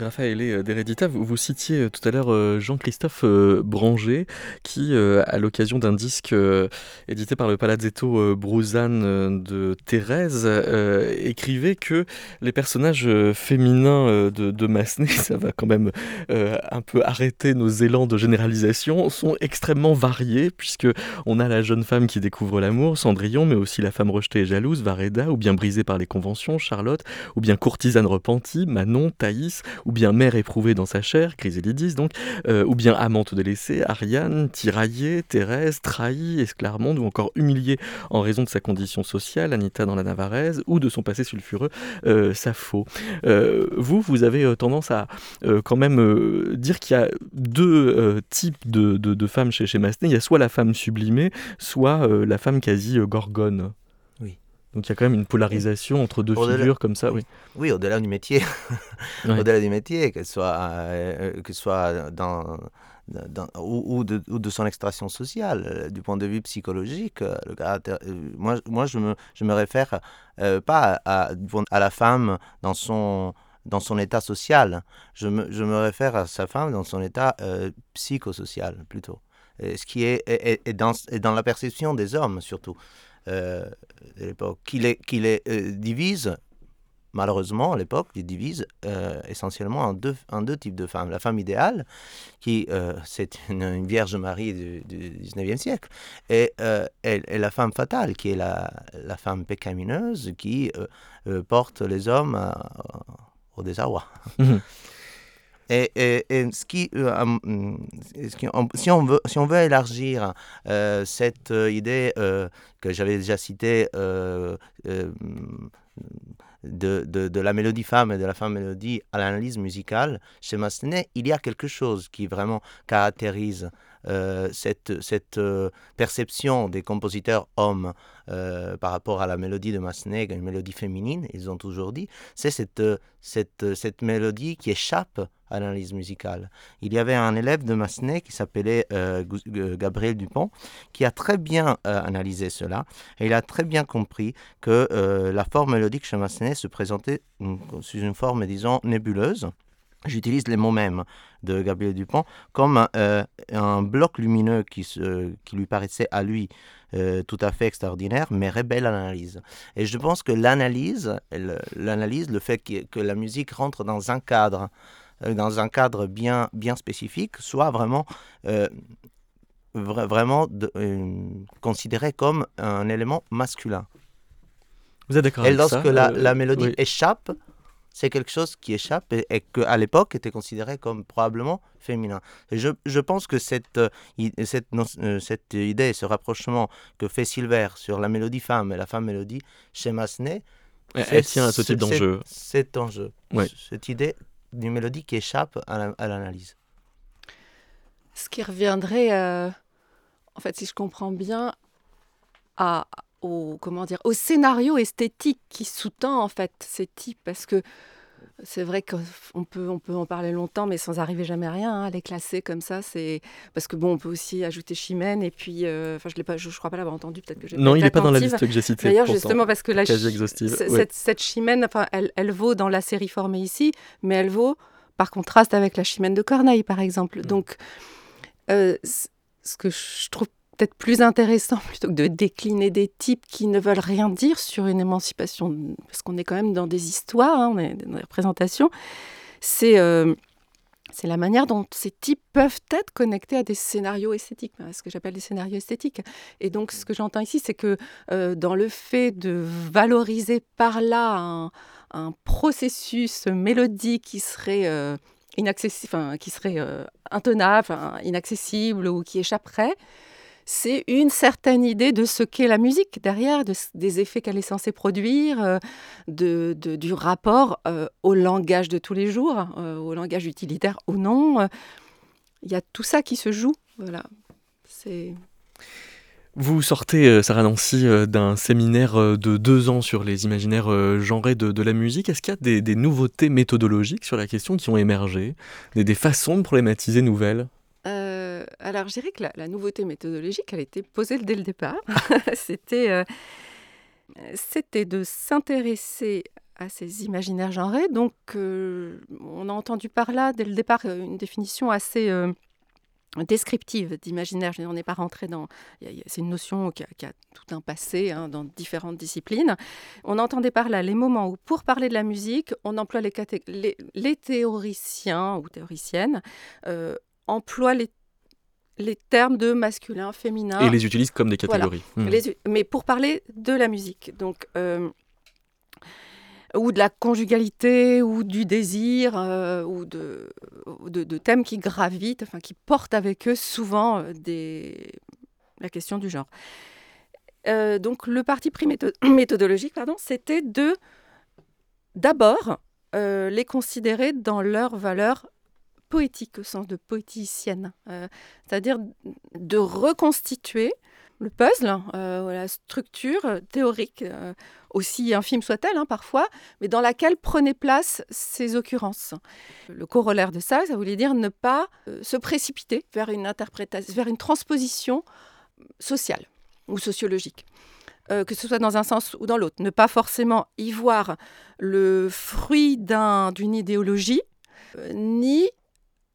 Raphaël euh, d'Heredita, vous, vous, citiez euh, tout à l'heure euh, Jean-Christophe Branger, qui, à l'occasion d'un disque édité par le Palazzetto Bruzane de Thérèse, écrivait que les personnages féminins de, de Massenet, ça va quand même un peu arrêter nos élans de généralisation, sont extrêmement variés, puisque on a la jeune femme qui découvre l'amour, Cendrillon, mais aussi la femme rejetée et jalouse, Vareda, ou bien brisée par les conventions, Charlotte, ou bien courtisane repentie, Manon, Thaïs, ou bien mère éprouvée dans sa chair, Chrysélides donc, euh, ou bien amante délaissée, Ariane, tiraillée, Thérèse, trahie, Esclarmonde, ou encore humiliée en raison de sa condition sociale, Anita dans la Navarraise, ou de son passé sulfureux, euh, Sappho. Euh, vous, vous avez euh, tendance à euh, quand même euh, dire qu'il y a deux types de, de, de, femmes chez, chez Massenet. Il y a soit la femme sublimée, soit la femme quasi gorgone. Oui. Donc il y a quand même une polarisation entre deux figures comme ça, oui. Oui, au-delà du métier. au-delà du métier, que soit, euh, que soit dans, ou, de, son extraction sociale. Euh, du point de vue psychologique, euh, caractère, moi, moi je, me, je me réfère pas à, à, la femme dans son, dans son état social, je me, je me réfère à sa femme dans son état psychosocial plutôt. ce qui est, est, dans, est dans la perception des hommes surtout. Euh, de l'époque, qui les, qui les euh, divise, malheureusement, à l'époque, les divise euh, essentiellement en deux, en deux types de femmes. La femme idéale, qui c'est une, Vierge Marie du, du 19e siècle, et, et, la femme fatale, qui est la, la femme pécamineuse, qui porte les hommes au désarroi. Mhm. Et, ce qui, euh, si, on veut, si on veut élargir euh, cette euh, idée que j'avais déjà citée de, de, la mélodie femme et de la femme mélodie à l'analyse musicale, chez Massenet, il y a quelque chose qui vraiment caractérise cette, cette euh, perception des compositeurs hommes euh, par rapport à la mélodie de Massenet, une mélodie féminine, ils ont toujours dit, c'est cette mélodie qui échappe à l'analyse musicale. Il y avait un élève de Massenet qui s'appelait Gabriel Dupont, qui a très bien analysé cela, et il a très bien compris que la forme mélodique chez Massenet se présentait sous une forme, disons, nébuleuse. J'utilise les mots mêmes de Gabriel Dupont comme euh, un bloc lumineux qui, se, qui lui paraissait à lui euh, tout à fait extraordinaire, mais rebelle à l'analyse. Et je pense que l'analyse, l'analyse, le fait que, la musique rentre dans un cadre, euh, dans un cadre bien, bien spécifique, soit vraiment, vraiment considéré comme un élément masculin. Vous êtes d'accord Et lorsque la, la, mélodie échappe, c'est quelque chose qui échappe et, et qu'à l'époque était considéré comme probablement féminin. je, je, pense que cette, euh, cette, euh, cette, idée, ce rapprochement que fait Silver sur la mélodie femme et la femme mélodie chez Massenet, elle tient à ce type d'enjeu. Cet enjeu, cette idée d'une mélodie qui échappe à l'analyse. Ce qui reviendrait, euh, en fait, si je comprends bien, à, au, comment dire, au scénario esthétique qui sous-tend en fait ces types. Parce que c'est vrai qu'on peut, on peut en parler longtemps, mais sans arriver jamais à rien. Hein, les classer comme ça, c'est parce que bon, on peut aussi ajouter Chimène et puis, euh, enfin, je l'ai pas, je, crois pas l'avoir entendu. Peut-être que j'ai non, il n'est pas dans la liste que j'ai citée. D'ailleurs, justement parce que la cette, cette, Chimène, enfin, elle, elle, vaut dans la série formée ici, mais elle vaut par contraste avec la Chimène de Corneille, par exemple. Mm. Donc, euh, ce que je trouve peut-être plus intéressant plutôt que de décliner des types qui ne veulent rien dire sur une émancipation, parce qu'on est quand même dans des histoires, hein, on est dans des représentations, c'est euh, c'est la manière dont ces types peuvent être connectés à des scénarios esthétiques, ce que j'appelle des scénarios esthétiques. Et donc, ce que j'entends ici, c'est que euh, dans le fait de valoriser par là un, processus mélodique qui serait euh, inaccessible, qui serait intenable, inaccessible ou qui échapperait, c'est une certaine idée de ce qu'est la musique derrière, des effets qu'elle est censée produire, euh, de, du rapport euh, au langage de tous les jours, euh, au langage utilitaire ou non. Il y a tout ça qui se joue. Voilà. Vous sortez, Sarah Nancy, d'un séminaire de deux ans sur les imaginaires genrés de, la musique. Est-ce qu'il y a des, nouveautés méthodologiques sur la question qui ont émergé des façons de problématiser nouvelles? Euh, alors, je dirais que la, nouveauté méthodologique, elle était posée dès le départ. c'était, euh, c'était de s'intéresser à ces imaginaires genrés. Donc, euh, on a entendu par là, dès le départ, une définition assez descriptive d'imaginaire. On n'est pas rentré dans. C'est une notion qui a, tout un passé hein, dans différentes disciplines. On entendait par là les moments où, pour parler de la musique, on emploie les, les, théoriciens ou théoriciennes emploie les, les termes de masculin, féminin. Et les utilise comme des catégories. Hmm. mais pour parler de la musique. Donc, euh, ou de la conjugalité, ou du désir, euh, ou de, de, thèmes qui gravitent, enfin, qui portent avec eux souvent euh, des, la question du genre. donc, le parti pris méthodologique, pardon, c'était de d'abord les considérer dans leur valeur poétique au sens de poéticienne, euh, c'est-à-dire de reconstituer le puzzle, la structure théorique, aussi infime soit-elle hein, parfois, mais dans laquelle prenaient place ces occurrences. Le corollaire de ça, ça voulait dire ne pas se précipiter vers une interprétation, vers une transposition sociale ou sociologique. Euh, que ce soit dans un sens ou dans l'autre. Ne pas forcément y voir le fruit d'une idéologie, euh, ni,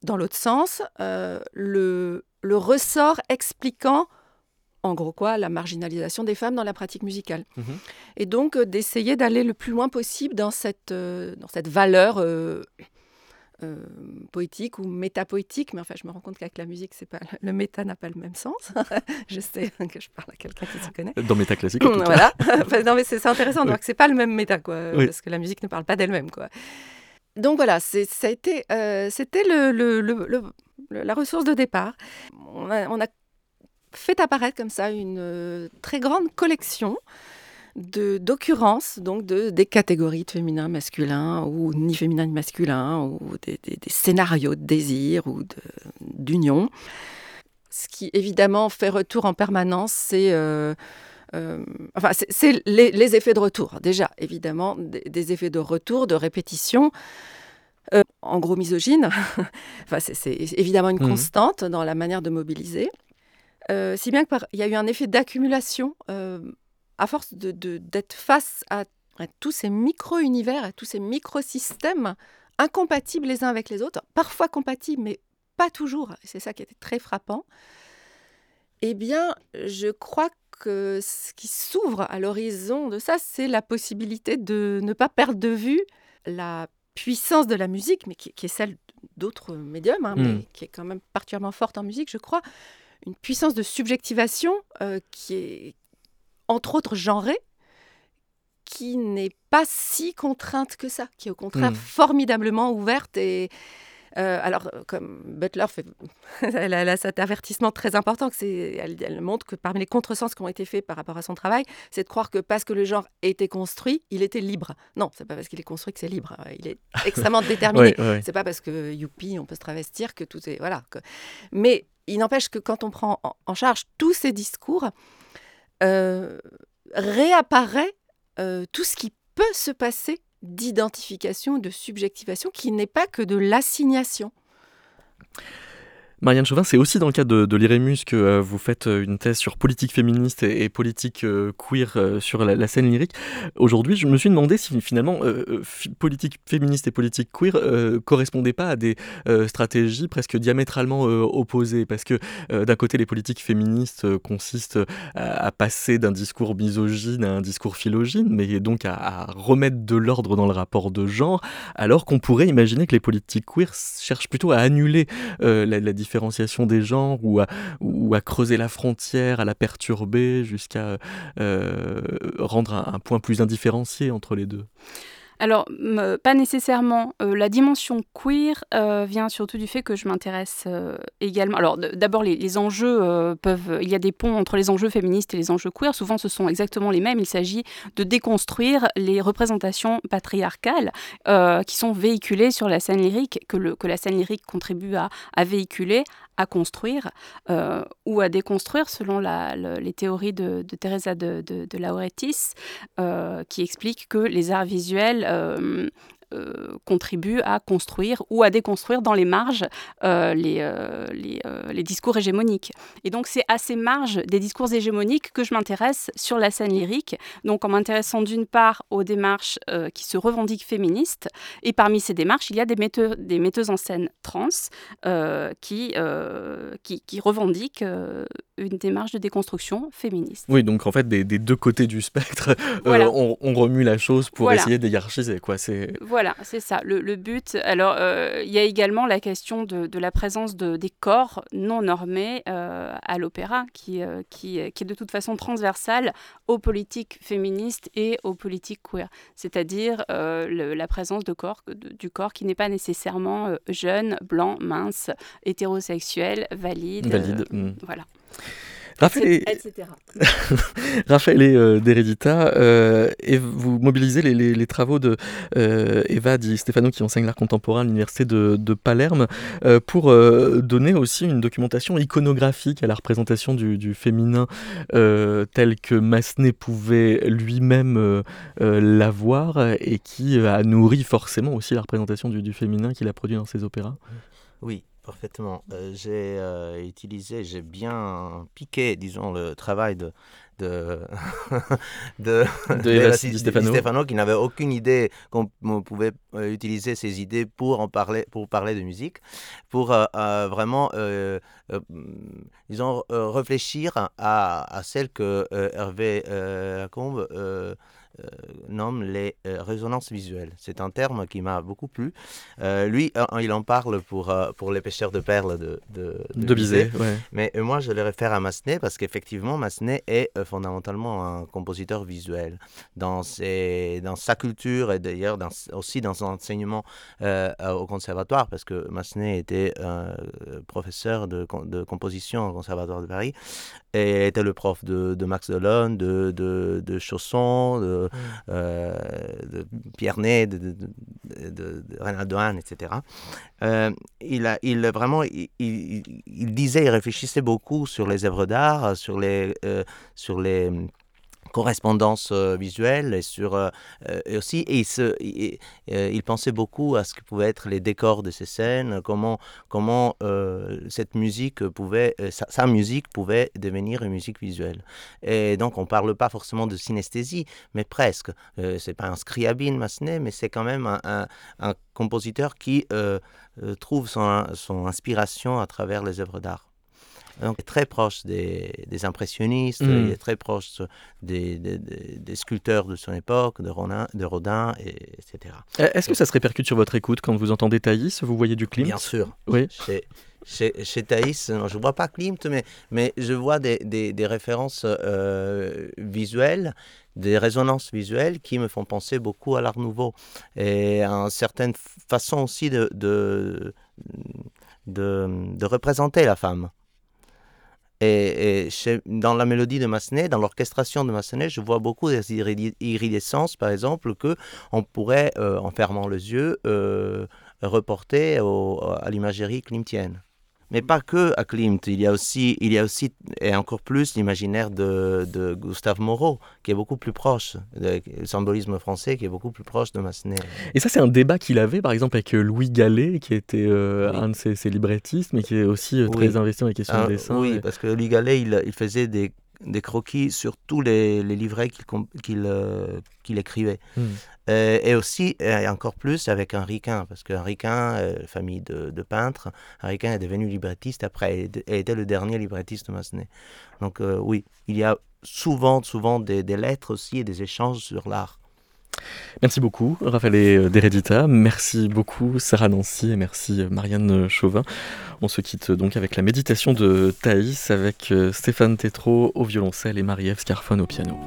dans l'autre sens, euh, le, le, ressort expliquant, en gros quoi, la marginalisation des femmes dans la pratique musicale. Mhm. Et donc d'essayer d'aller le plus loin possible dans cette, dans cette valeur euh, poétique ou métapoétique, mais enfin, je me rends compte qu'avec la musique, c'est pas le méta n'a pas le même sens. je sais que je parle à quelqu'un qui se connaît. Dans méta classique. voilà. non, mais c'est intéressant de voir que c'est pas le même méta, quoi, parce que la musique ne parle pas d'elle-même, quoi. Donc voilà, euh, c'était la ressource de départ. On a, fait apparaître comme ça une euh, très grande collection d'occurrence donc de, des catégories de féminin, masculin, ou ni féminin ni masculin, ou des, scénarios de désir ou d'union. Ce qui évidemment fait retour en permanence, c'est euh, euh, enfin, c'est les, effets de retour, déjà, évidemment, des, effets de retour, de répétition. Euh, en gros misogyne, enfin, c'est évidemment une mmh. constante dans la manière de mobiliser. si bien qu'il y a eu un effet d'accumulation à force d'être de, face à, tous ces micro-univers, à tous ces micro-systèmes incompatibles les uns avec les autres, parfois compatibles, mais pas toujours, c'est ça qui était très frappant, eh bien, je crois que ce qui s'ouvre à l'horizon de ça, c'est la possibilité de ne pas perdre de vue la puissance de la musique, mais qui, est celle d'autres médiums, hein, mais hmm. qui est quand même particulièrement forte en musique, je crois, une puissance de subjectivation euh, qui, est, entre autres genrée, qui n'est pas si contrainte que ça, qui est au contraire hmm. formidablement ouverte et euh, alors, comme Butler fait, elle, a, cet avertissement très important, que elle, elle, montre que parmi les contresens qui ont été faits par rapport à son travail, c'est de croire que parce que le genre été construit, il était libre. Non, c'est pas parce qu'il est construit que c'est libre. Il est extrêmement déterminé. C'est pas parce que youpi, on peut se travestir que tout est voilà. Mais il n'empêche que quand on prend en charge tous ces discours, euh, réapparaît euh, tout ce qui peut se passer d'identification, de subjectivation, qui n'est pas que de l'assignation. Marianne Chauvin, c'est aussi dans le cadre de, l'IREMUS que euh, vous faites euh, une thèse sur politique féministe et, politique euh, queer sur la, scène lyrique. Aujourd'hui, je me suis demandé si finalement politique féministe et politique queer correspondaient pas à des stratégies presque diamétralement opposées. Parce que d'un côté, les politiques féministes consistent à, passer d'un discours misogyne à un discours philogine, mais donc à, remettre de l'ordre dans le rapport de genre, alors qu'on pourrait imaginer que les politiques queer cherchent plutôt à annuler la différence différenciation des genres ou à, creuser la frontière, à la perturber jusqu'à euh, rendre un, point plus indifférencié entre les deux? Alors, pas nécessairement. Euh, la dimension queer euh, vient surtout du fait que je m'intéresse euh, également. Alors, d'abord, les, enjeux peuvent. Il y a des ponts entre les enjeux féministes et les enjeux queer. Souvent, ce sont exactement les mêmes. Il s'agit de déconstruire les représentations patriarcales qui sont véhiculées sur la scène lyrique, que, la scène lyrique contribue à, véhiculer à construire ou à déconstruire selon les théories de, Teresa de, Lauretis, qui explique que les arts visuels contribue à construire ou à déconstruire dans les marges euh, les, euh, les, discours hégémoniques. Et donc c'est à ces marges des discours hégémoniques que je m'intéresse sur la scène lyrique, donc en m'intéressant d'une part aux démarches qui se revendiquent féministes, et parmi ces démarches, il y a des, metteurs, des metteuses en scène trans qui, qui, revendiquent une démarche de déconstruction féministe. Oui, donc en fait, des, deux côtés du spectre, on, remue la chose pour essayer de hiérarchiser. Quoi. Voilà voilà, c'est ça, le, but. Alors, euh, il y a également la question de, la présence de, des corps non normés euh, à l'opéra, qui, euh, qui, qui, est de toute façon transversale aux politiques féministes et aux politiques queer. C'est-à-dire la présence de corps, du corps qui n'est pas nécessairement jeune, blanc, mince, hétérosexuel, valide. Valide. Voilà. Raphaël etc. Raphaël et euh, d'Heredita, euh, et vous mobilisez les, les- les travaux de euh, Eva Di Stefano qui enseigne l'art contemporain à l'université de, de Palerme euh, pour euh, donner aussi une documentation iconographique à la représentation du, du féminin euh, tel que Massenet pouvait lui-même euh, euh, l'avoir et qui euh, a nourri forcément aussi la représentation du, du féminin qu'il a produit dans ses opéras. Oui, parfaitement. Euh, j'ai euh, utilisé, j'ai bien piqué, disons, le travail de de de, De Stefano. qui n'avait aucune idée qu'on on pouvait euh, utiliser ces idées pour en parler pour parler de musique pour euh, euh, vraiment euh, disons réfléchir à, à celle que Hervé Lacombe nomme les euh, résonances visuelles. C'est un terme qui m'a beaucoup plu. Euh, lui, euh, il en parle pour, euh, pour les pêcheurs de perles de, de, De Bizet, ouais. mais euh, moi, je le réfère à Massenet parce qu'effectivement, Massenet est euh, fondamentalement un compositeur visuel. Dans, ses, dans sa culture et d'ailleurs dans- aussi dans son enseignement euh, au conservatoire, parce que Massenet était euh, professeur de composition au conservatoire de Paris et était le prof de, de Max Delon, de, de, de Chausson, de, euh, de Pierre Ney, de, de, de, de, de Reynald Dohan, etc. Euh, il, a, il vraiment, il, il- il disait, il réfléchissait beaucoup sur les œuvres d'art, sur les, euh, sur les correspondances euh, visuelles et sur euh, euh, et aussi et il, il, pensait beaucoup à ce que pouvaient être les décors de ces scènes comment comment cette musique pouvait sa, musique pouvait devenir une musique visuelle et donc on parle pas forcément de synesthésie mais presque c'est pas un scriabine Massenet mais c'est quand même un, un, un compositeur qui trouve son, son inspiration à travers les œuvres d'art. Donc, il est très proche des, des impressionnistes, Mm. il est très proche des, des- des- des sculpteurs de son époque, de Rodin, de Rodin et, etc. Euh, Est-ce que ça se répercute sur votre écoute quand vous entendez Thaïs Vous voyez du Klimt? Bien sûr. Oui. Chez, chez, chez Thaïs, non, je ne vois pas Klimt, mais, mais je vois des, des, des références euh, visuelles, des résonances visuelles qui me font penser beaucoup à l'art nouveau. Et à une certaine façon aussi de, de, de, de représenter la femme. Et, dans la mélodie de Massenet, dans l'orchestration de Massenet, je vois beaucoup des par exemple, que on pourrait, euh, en fermant les yeux, euh, reporter à l'imagerie klimtienne. Mais pas que à Klimt, il y a aussi, il y a aussi et encore plus l'imaginaire de, de Gustave Moreau, qui est beaucoup plus proche, de- le symbolisme français qui est beaucoup plus proche de Massenet. Et ça, c'est un débat qu'il avait, par exemple, avec euh, Louis Gallet, qui était euh, Oui. un de ses, ses librettistes, mais qui est aussi euh, très Oui. investi dans les questions Ah, de dessin. oui, et- parce que Louis Gallet, il, il faisait des, des croquis sur tous les, les livrets qu'il euh, écrivait. Hmm. Euh, et aussi, et encore plus, avec Henri Quint, parce qu'Henri Quint, euh, famille de, de peintres, Henri Quint est devenu librettiste après, et était le dernier librettiste de Massenet. Donc euh, oui, il y a souvent, souvent des, des lettres aussi et des échanges sur l'art. Merci beaucoup, Raphaël et Deredita. Merci beaucoup, Sarah Nancy, et merci, euh, Marianne Chauvin. On se quitte donc avec la méditation de Thaïs, avec euh, Stéphane Tétrault au violoncelle et Marie-Ève Scarfone au piano.